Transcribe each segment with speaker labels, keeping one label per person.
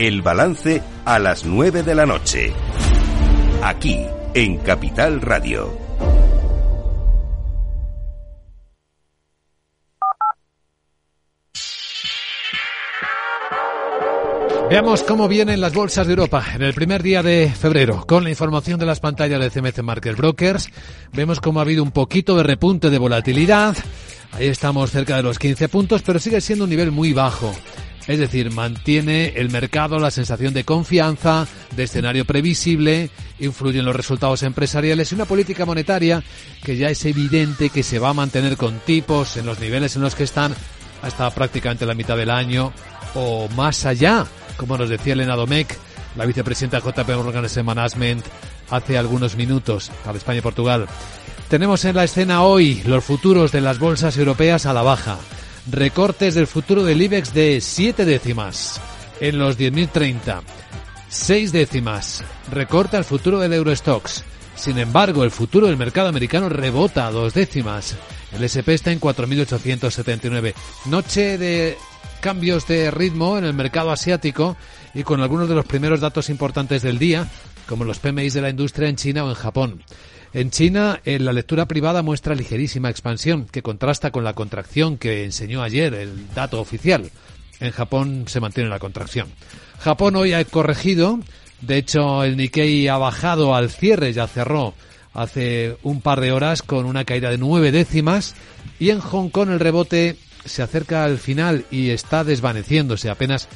Speaker 1: El balance a las 9 de la noche. Aquí, en Capital Radio.
Speaker 2: Veamos cómo vienen las bolsas de Europa en el primer día de febrero. Con la información de las pantallas de CMC Market Brokers, vemos cómo ha habido un poquito de repunte de volatilidad. Ahí estamos cerca de los 15 puntos, pero sigue siendo un nivel muy bajo. Es decir, mantiene el mercado la sensación de confianza, de escenario previsible, influyen los resultados empresariales y una política monetaria que ya es evidente que se va a mantener con tipos en los niveles en los que están hasta prácticamente la mitad del año o más allá como nos decía Elena Domecq, la vicepresidenta JP Morgan Management, hace algunos minutos para España y Portugal. Tenemos en la escena hoy los futuros de las bolsas europeas a la baja. Recortes del futuro del IBEX de 7 décimas en los 10.030. 6 décimas. Recorta el futuro del Eurostox. Sin embargo, el futuro del mercado americano rebota a dos décimas. El SP está en 4.879. Noche de cambios de ritmo en el mercado asiático y con algunos de los primeros datos importantes del día, como los PMI de la industria en China o en Japón. En China, en la lectura privada muestra ligerísima expansión, que contrasta con la contracción que enseñó ayer el dato oficial. En Japón se mantiene la contracción. Japón hoy ha corregido, de hecho el Nikkei ha bajado al cierre, ya cerró hace un par de horas con una caída de nueve décimas y en Hong Kong el rebote se acerca al final y está desvaneciéndose apenas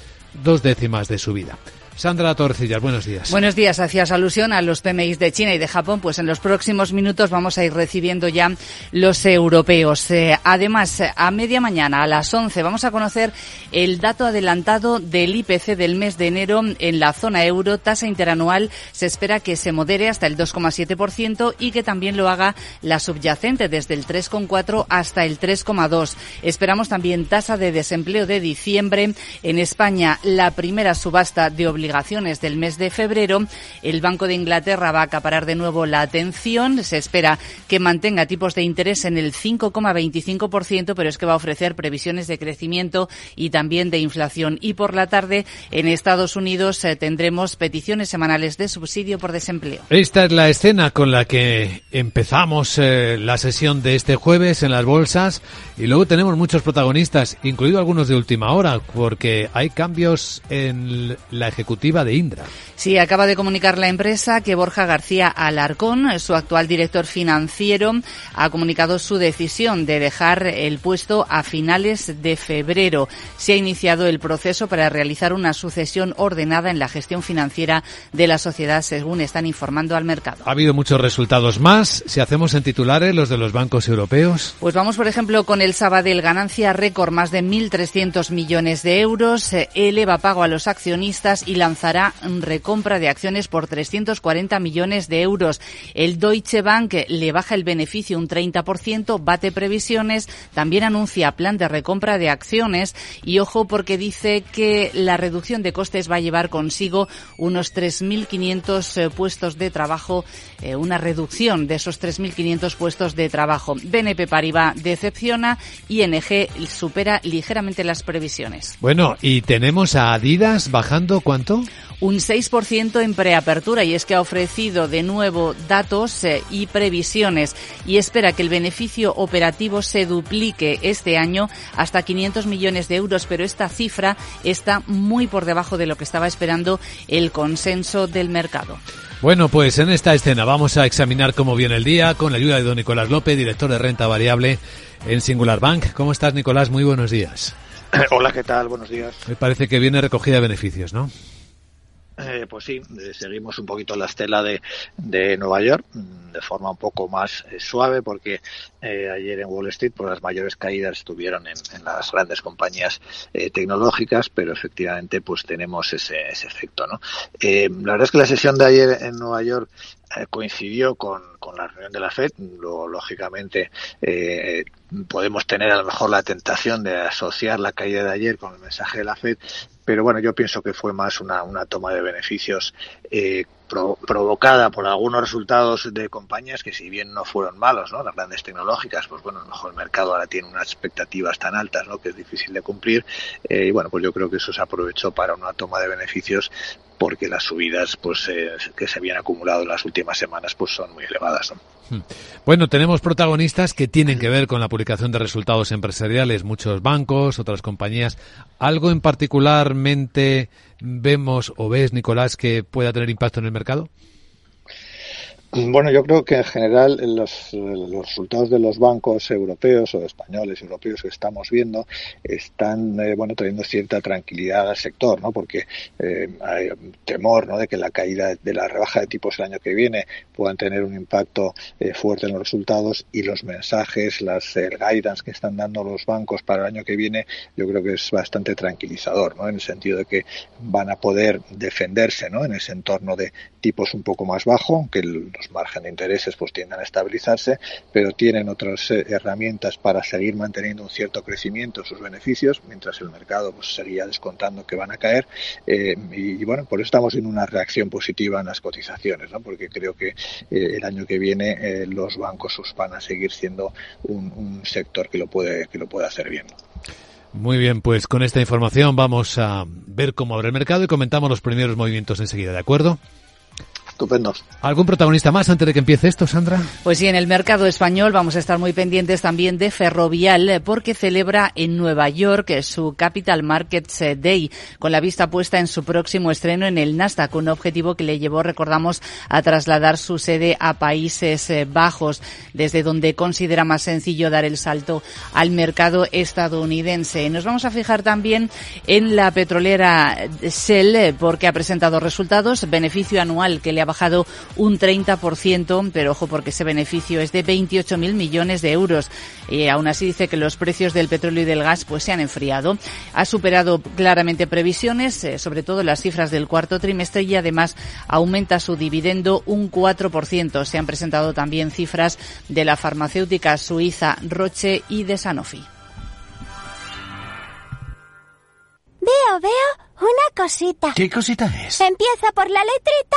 Speaker 2: dos décimas de su vida. Sandra Torcillas, buenos días.
Speaker 3: Buenos días. Hacías alusión a los PMI de China y de Japón. Pues en los próximos minutos vamos a ir recibiendo ya los europeos. Eh, además, a media mañana, a las 11, vamos a conocer el dato adelantado del IPC del mes de enero en la zona euro. Tasa interanual se espera que se modere hasta el 2,7% y que también lo haga la subyacente desde el 3,4 hasta el 3,2. Esperamos también tasa de desempleo de diciembre. En España, la primera subasta de obligaciones obligaciones del mes de febrero, el Banco de Inglaterra va a acaparar de nuevo la atención. Se espera que mantenga tipos de interés en el 5,25%, pero es que va a ofrecer previsiones de crecimiento y también de inflación. Y por la tarde, en Estados Unidos, eh, tendremos peticiones semanales de subsidio por desempleo.
Speaker 2: Esta es la escena con la que empezamos eh, la sesión de este jueves en las bolsas y luego tenemos muchos protagonistas, incluido algunos de última hora, porque hay cambios en la ejecución de Indra.
Speaker 3: Sí, acaba de comunicar la empresa que Borja García Alarcón, su actual director financiero, ha comunicado su decisión de dejar el puesto a finales de febrero. Se ha iniciado el proceso para realizar una sucesión ordenada en la gestión financiera de la sociedad, según están informando al mercado.
Speaker 2: Ha habido muchos resultados más. Si hacemos en titulares los de los bancos europeos.
Speaker 3: Pues vamos, por ejemplo, con el Sabadell, ganancia récord más de 1.300 millones de euros, eleva pago a los accionistas y lanzará recompra de acciones por 340 millones de euros. El Deutsche Bank le baja el beneficio un 30%, bate previsiones, también anuncia plan de recompra de acciones y ojo porque dice que la reducción de costes va a llevar consigo unos 3.500 eh, puestos de trabajo, eh, una reducción de esos 3.500 puestos de trabajo. BNP Paribas decepciona ING supera ligeramente las previsiones.
Speaker 2: Bueno, y tenemos a Adidas bajando cuánto
Speaker 3: un 6% en preapertura y es que ha ofrecido de nuevo datos eh, y previsiones y espera que el beneficio operativo se duplique este año hasta 500 millones de euros, pero esta cifra está muy por debajo de lo que estaba esperando el consenso del mercado.
Speaker 2: Bueno, pues en esta escena vamos a examinar cómo viene el día con la ayuda de don Nicolás López, director de renta variable en Singular Bank. ¿Cómo estás, Nicolás? Muy buenos días.
Speaker 4: Hola, ¿qué tal? Buenos días.
Speaker 2: Me parece que viene recogida de beneficios, ¿no?
Speaker 4: Eh, pues sí, eh, seguimos un poquito la estela de, de Nueva York mm, de forma un poco más eh, suave porque ayer en Wall Street pues las mayores caídas estuvieron en, las grandes compañías tecnológicas pero efectivamente pues tenemos ese, ese efecto no la verdad es que la sesión de ayer en Nueva York coincidió con, con, la reunión de la FED. Lógicamente, eh, podemos tener a lo mejor la tentación de asociar la caída de ayer con el mensaje de la FED, pero bueno, yo pienso que fue más una, una toma de beneficios eh, provocada por algunos resultados de compañías que si bien no fueron malos, ¿no? Las grandes tecnológicas, pues bueno, a lo mejor el mercado ahora tiene unas expectativas tan altas, ¿no? Que es difícil de cumplir. Eh, y bueno, pues yo creo que eso se aprovechó para una toma de beneficios porque las subidas pues eh, que se habían acumulado en las últimas semanas pues son muy elevadas.
Speaker 2: Hmm. Bueno, tenemos protagonistas que tienen que ver con la publicación de resultados empresariales, muchos bancos, otras compañías. ¿Algo en particularmente vemos o ves, Nicolás, que pueda tener impacto en el mercado?
Speaker 4: Bueno, yo creo que en general los, resultados de los bancos europeos o españoles europeos que estamos viendo están eh, bueno trayendo cierta tranquilidad al sector, ¿no? Porque eh, hay temor, ¿no? De que la caída de la rebaja de tipos el año que viene puedan tener un impacto eh, fuerte en los resultados y los mensajes, las el guidance que están dando los bancos para el año que viene, yo creo que es bastante tranquilizador, ¿no? En el sentido de que van a poder defenderse, ¿no? En ese entorno de tipos un poco más bajo, que los margen de intereses pues tienden a estabilizarse, pero tienen otras eh, herramientas para seguir manteniendo un cierto crecimiento en sus beneficios, mientras el mercado pues seguía descontando que van a caer. Eh, y, bueno, por eso estamos en una reacción positiva en las cotizaciones, ¿no? porque creo que eh, el año que viene los bancos van a seguir siendo un, un sector que lo puede, que lo puede hacer bien.
Speaker 2: Muy bien, pues con esta información vamos a ver cómo abre el mercado y comentamos los primeros movimientos enseguida, ¿de acuerdo?
Speaker 4: Estupendos.
Speaker 2: ¿Algún protagonista más antes de que empiece esto, Sandra?
Speaker 3: Pues sí, en el mercado español vamos a estar muy pendientes también de Ferrovial, eh, porque celebra en Nueva York eh, su Capital Markets eh, Day, con la vista puesta en su próximo estreno en el Nasdaq, un objetivo que le llevó, recordamos, a trasladar su sede a Países Bajos, desde donde considera más sencillo dar el salto al mercado estadounidense. Nos vamos a fijar también en la petrolera Shell, porque ha presentado resultados, beneficio anual que le ha bajado un 30%, pero ojo porque ese beneficio es de 28.000 millones de euros. Y aún así dice que los precios del petróleo y del gas pues se han enfriado. Ha superado claramente previsiones, eh, sobre todo las cifras del cuarto trimestre y además aumenta su dividendo un 4%. Se han presentado también cifras de la farmacéutica suiza Roche y de Sanofi.
Speaker 5: Veo, veo una cosita.
Speaker 6: ¿Qué cosita es?
Speaker 5: Empieza por la letrita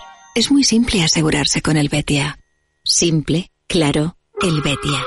Speaker 7: Es muy simple asegurarse con el Betia. Simple, claro, el Betia.